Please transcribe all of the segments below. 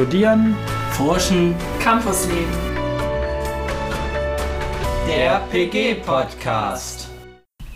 Studieren, Forschen, Campusleben. Der PG-Podcast.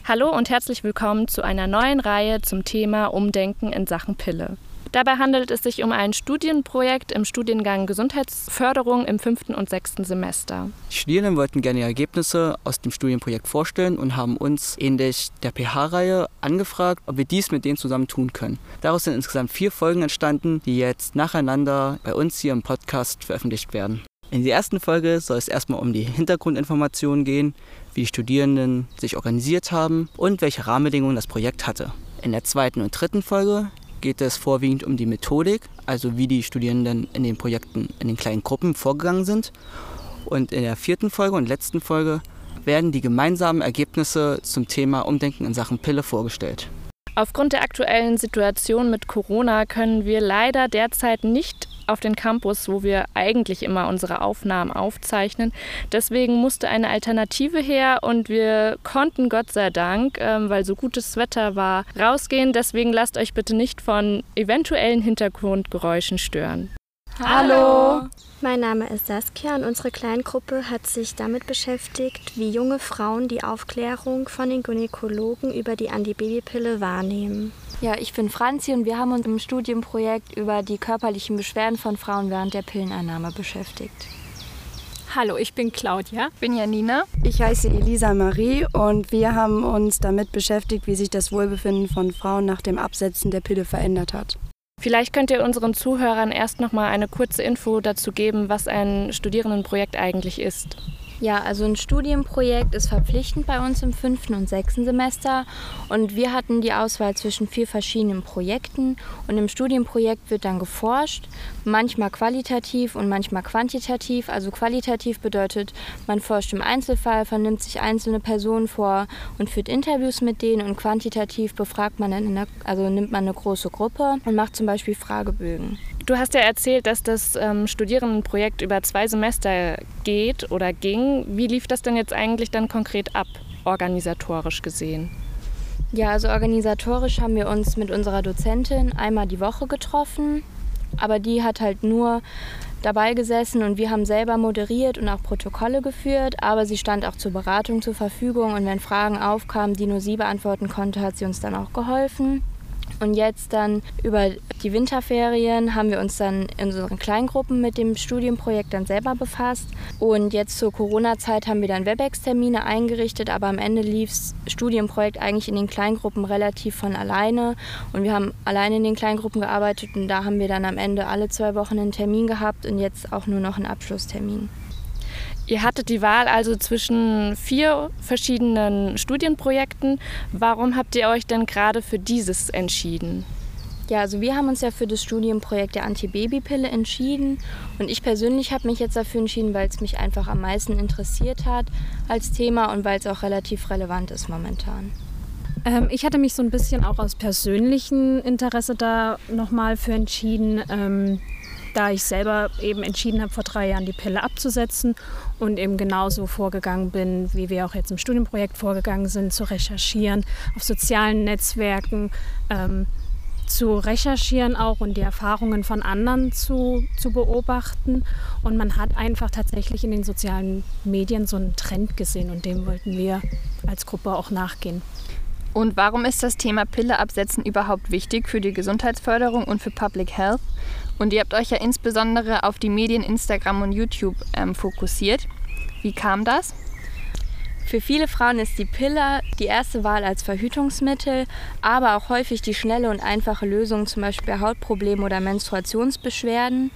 Hallo und herzlich willkommen zu einer neuen Reihe zum Thema Umdenken in Sachen Pille. Dabei handelt es sich um ein Studienprojekt im Studiengang Gesundheitsförderung im fünften und sechsten Semester. Die Studierenden wollten gerne ihre Ergebnisse aus dem Studienprojekt vorstellen und haben uns ähnlich der PH-Reihe angefragt, ob wir dies mit denen zusammen tun können. Daraus sind insgesamt vier Folgen entstanden, die jetzt nacheinander bei uns hier im Podcast veröffentlicht werden. In der ersten Folge soll es erstmal um die Hintergrundinformationen gehen, wie die Studierenden sich organisiert haben und welche Rahmenbedingungen das Projekt hatte. In der zweiten und dritten Folge geht es vorwiegend um die Methodik, also wie die Studierenden in den Projekten in den kleinen Gruppen vorgegangen sind. Und in der vierten Folge und letzten Folge werden die gemeinsamen Ergebnisse zum Thema Umdenken in Sachen Pille vorgestellt. Aufgrund der aktuellen Situation mit Corona können wir leider derzeit nicht auf den Campus, wo wir eigentlich immer unsere Aufnahmen aufzeichnen. Deswegen musste eine Alternative her und wir konnten Gott sei Dank, ähm, weil so gutes Wetter war, rausgehen. Deswegen lasst euch bitte nicht von eventuellen Hintergrundgeräuschen stören. Hallo! Mein Name ist Saskia und unsere Kleingruppe hat sich damit beschäftigt, wie junge Frauen die Aufklärung von den Gynäkologen über die Antibabypille wahrnehmen. Ja, ich bin Franzi und wir haben uns im Studienprojekt über die körperlichen Beschwerden von Frauen während der Pilleneinnahme beschäftigt. Hallo, ich bin Claudia. Ich bin Janina. Ich heiße Elisa Marie und wir haben uns damit beschäftigt, wie sich das Wohlbefinden von Frauen nach dem Absetzen der Pille verändert hat. Vielleicht könnt ihr unseren Zuhörern erst noch mal eine kurze Info dazu geben, was ein Studierendenprojekt eigentlich ist. Ja, also ein Studienprojekt ist verpflichtend bei uns im fünften und sechsten Semester und wir hatten die Auswahl zwischen vier verschiedenen Projekten und im Studienprojekt wird dann geforscht, manchmal qualitativ und manchmal quantitativ. Also qualitativ bedeutet, man forscht im Einzelfall, vernimmt sich einzelne Personen vor und führt Interviews mit denen und quantitativ befragt man dann, also nimmt man eine große Gruppe und macht zum Beispiel Fragebögen. Du hast ja erzählt, dass das ähm, Studierendenprojekt über zwei Semester geht oder ging. Wie lief das denn jetzt eigentlich dann konkret ab, organisatorisch gesehen? Ja, also organisatorisch haben wir uns mit unserer Dozentin einmal die Woche getroffen, aber die hat halt nur dabei gesessen und wir haben selber moderiert und auch Protokolle geführt, aber sie stand auch zur Beratung zur Verfügung und wenn Fragen aufkamen, die nur sie beantworten konnte, hat sie uns dann auch geholfen. Und jetzt dann über die Winterferien haben wir uns dann in unseren Kleingruppen mit dem Studienprojekt dann selber befasst. Und jetzt zur Corona-Zeit haben wir dann Webex-Termine eingerichtet, aber am Ende lief das Studienprojekt eigentlich in den Kleingruppen relativ von alleine. Und wir haben alleine in den Kleingruppen gearbeitet und da haben wir dann am Ende alle zwei Wochen einen Termin gehabt und jetzt auch nur noch einen Abschlusstermin. Ihr hattet die Wahl also zwischen vier verschiedenen Studienprojekten. Warum habt ihr euch denn gerade für dieses entschieden? Ja, also wir haben uns ja für das Studienprojekt der Antibabypille entschieden und ich persönlich habe mich jetzt dafür entschieden, weil es mich einfach am meisten interessiert hat als Thema und weil es auch relativ relevant ist momentan. Ähm, ich hatte mich so ein bisschen auch aus persönlichem Interesse da nochmal für entschieden. Ähm, da ich selber eben entschieden habe, vor drei Jahren die Pille abzusetzen und eben genauso vorgegangen bin, wie wir auch jetzt im Studienprojekt vorgegangen sind, zu recherchieren, auf sozialen Netzwerken ähm, zu recherchieren auch und die Erfahrungen von anderen zu, zu beobachten. Und man hat einfach tatsächlich in den sozialen Medien so einen Trend gesehen und dem wollten wir als Gruppe auch nachgehen. Und warum ist das Thema Pille absetzen überhaupt wichtig für die Gesundheitsförderung und für Public Health? Und ihr habt euch ja insbesondere auf die Medien Instagram und YouTube ähm, fokussiert. Wie kam das? Für viele Frauen ist die Pille die erste Wahl als Verhütungsmittel, aber auch häufig die schnelle und einfache Lösung, zum Beispiel bei Hautproblemen oder Menstruationsbeschwerden.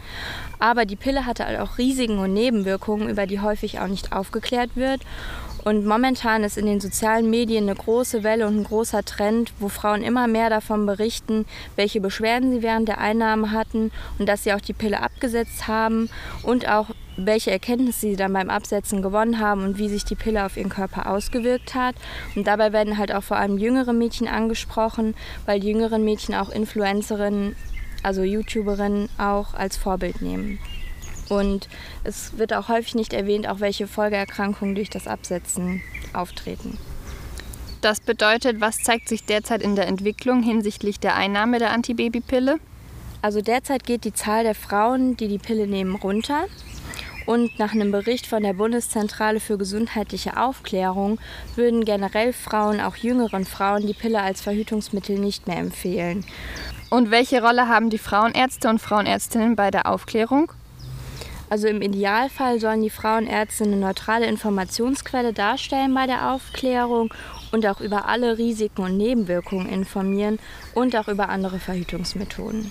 Aber die Pille hatte auch Risiken und Nebenwirkungen, über die häufig auch nicht aufgeklärt wird. Und momentan ist in den sozialen Medien eine große Welle und ein großer Trend, wo Frauen immer mehr davon berichten, welche Beschwerden sie während der Einnahme hatten und dass sie auch die Pille abgesetzt haben und auch welche Erkenntnisse sie dann beim Absetzen gewonnen haben und wie sich die Pille auf ihren Körper ausgewirkt hat. Und dabei werden halt auch vor allem jüngere Mädchen angesprochen, weil die jüngeren Mädchen auch Influencerinnen, also YouTuberinnen auch als Vorbild nehmen. Und es wird auch häufig nicht erwähnt, auch welche Folgeerkrankungen durch das Absetzen auftreten. Das bedeutet, was zeigt sich derzeit in der Entwicklung hinsichtlich der Einnahme der Antibabypille? Also derzeit geht die Zahl der Frauen, die die Pille nehmen, runter. Und nach einem Bericht von der Bundeszentrale für gesundheitliche Aufklärung würden generell Frauen, auch jüngeren Frauen, die Pille als Verhütungsmittel nicht mehr empfehlen. Und welche Rolle haben die Frauenärzte und Frauenärztinnen bei der Aufklärung? Also im Idealfall sollen die Frauenärzte eine neutrale Informationsquelle darstellen bei der Aufklärung und auch über alle Risiken und Nebenwirkungen informieren und auch über andere Verhütungsmethoden.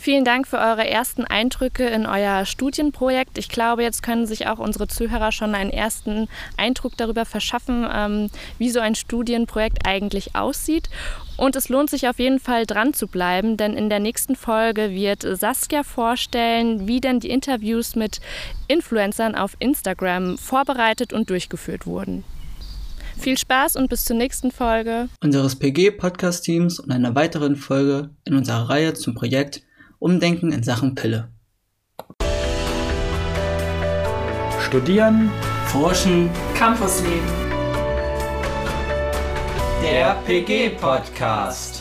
Vielen Dank für eure ersten Eindrücke in euer Studienprojekt. Ich glaube, jetzt können sich auch unsere Zuhörer schon einen ersten Eindruck darüber verschaffen, ähm, wie so ein Studienprojekt eigentlich aussieht. Und es lohnt sich auf jeden Fall dran zu bleiben, denn in der nächsten Folge wird Saskia vorstellen, wie denn die Interviews mit Influencern auf Instagram vorbereitet und durchgeführt wurden. Viel Spaß und bis zur nächsten Folge unseres PG-Podcast-Teams und einer weiteren Folge in unserer Reihe zum Projekt Umdenken in Sachen Pille. Studieren, Forschen, Campusleben. Der PG-Podcast.